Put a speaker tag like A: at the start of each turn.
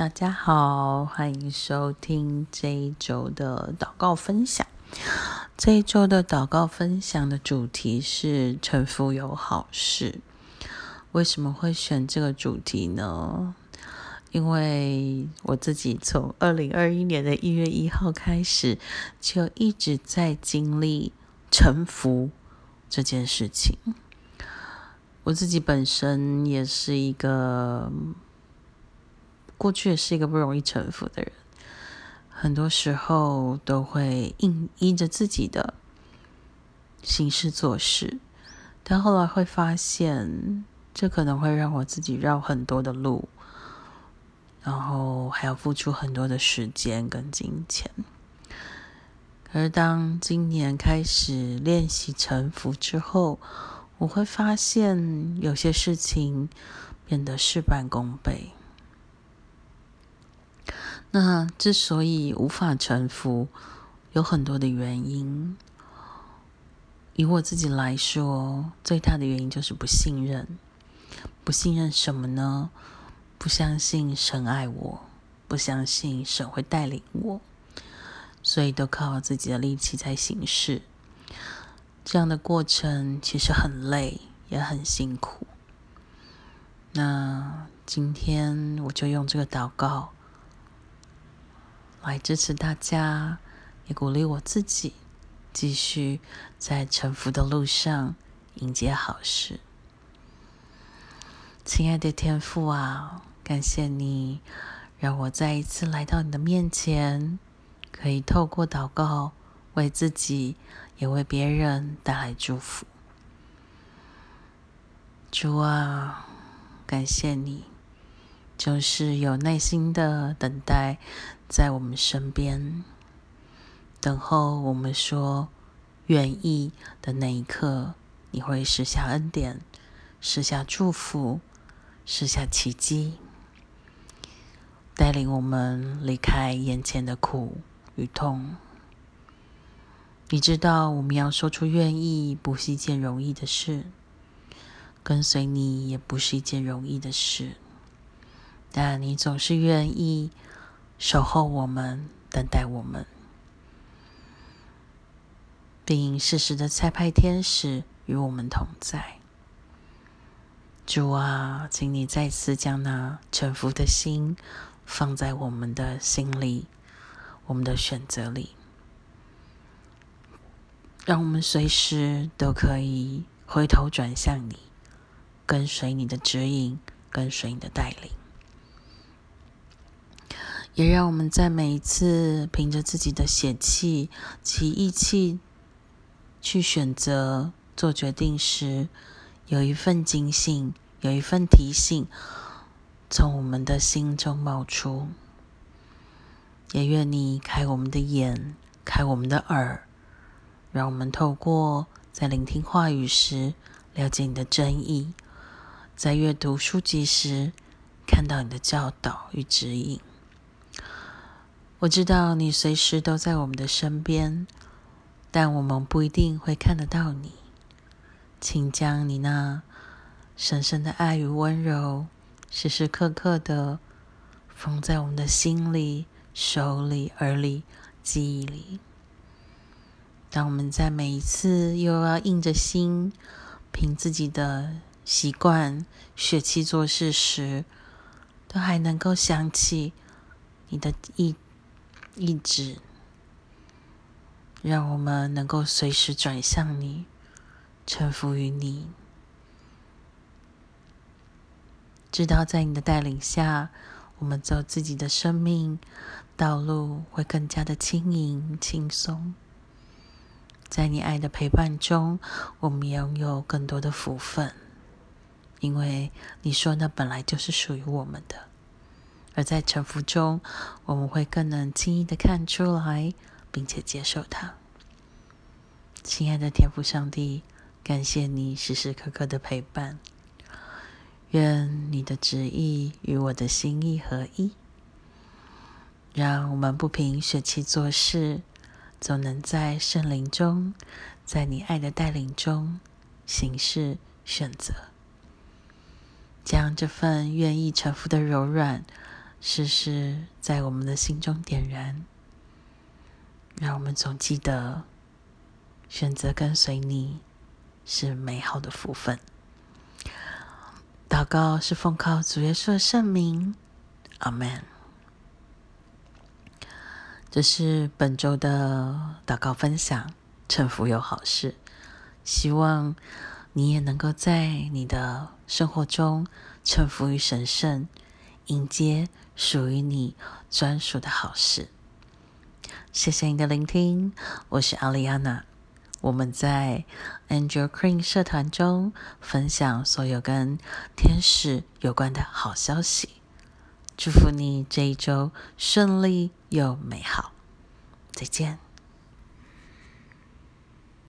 A: 大家好，欢迎收听这一周的祷告分享。这一周的祷告分享的主题是“臣服有好事”。为什么会选这个主题呢？因为我自己从二零二一年的一月一号开始，就一直在经历臣服这件事情。我自己本身也是一个。过去也是一个不容易臣服的人，很多时候都会硬依着自己的行事做事，但后来会发现，这可能会让我自己绕很多的路，然后还要付出很多的时间跟金钱。而当今年开始练习臣服之后，我会发现有些事情变得事半功倍。那之所以无法臣服，有很多的原因。以我自己来说，最大的原因就是不信任。不信任什么呢？不相信神爱我，不相信神会带领我，所以都靠自己的力气在行事。这样的过程其实很累，也很辛苦。那今天我就用这个祷告。来支持大家，也鼓励我自己，继续在沉浮的路上迎接好事。亲爱的天父啊，感谢你让我再一次来到你的面前，可以透过祷告为自己也为别人带来祝福。主啊，感谢你。就是有耐心的等待，在我们身边等候我们说愿意的那一刻，你会施下恩典，施下祝福，施下奇迹，带领我们离开眼前的苦与痛。你知道，我们要说出愿意，不是一件容易的事；跟随你，也不是一件容易的事。但你总是愿意守候我们，等待我们，并适时的差派天使与我们同在。主啊，请你再次将那臣服的心放在我们的心里，我们的选择里，让我们随时都可以回头转向你，跟随你的指引，跟随你的带领。也让我们在每一次凭着自己的血气及意气去选择做决定时，有一份警醒，有一份提醒从我们的心中冒出。也愿你开我们的眼，开我们的耳，让我们透过在聆听话语时了解你的真意，在阅读书籍时看到你的教导与指引。我知道你随时都在我们的身边，但我们不一定会看得到你。请将你那深深的爱与温柔，时时刻刻的放在我们的心里、手里、耳里、记忆里。当我们在每一次又要硬着心，凭自己的习惯、血气做事时，都还能够想起你的意。一直，让我们能够随时转向你，臣服于你，知道在你的带领下，我们走自己的生命道路会更加的轻盈轻松。在你爱的陪伴中，我们拥有更多的福分，因为你说那本来就是属于我们的。而在沉浮中，我们会更能轻易的看出来，并且接受它。亲爱的天父上帝，感谢你时时刻刻的陪伴。愿你的旨意与我的心意合一，让我们不凭血气做事，总能在圣灵中，在你爱的带领中行事选择，将这份愿意臣服的柔软。时时在我们的心中点燃，让我们总记得选择跟随你是美好的福分。祷告是奉靠主耶稣的圣名，阿门。这是本周的祷告分享，趁福有好事，希望你也能够在你的生活中臣服于神圣，迎接属于你专属的好事。谢谢你的聆听，我是阿丽安娜。我们在 Angel Queen 社团中分享所有跟天使有关的好消息，祝福你这一周顺利又美好。再见。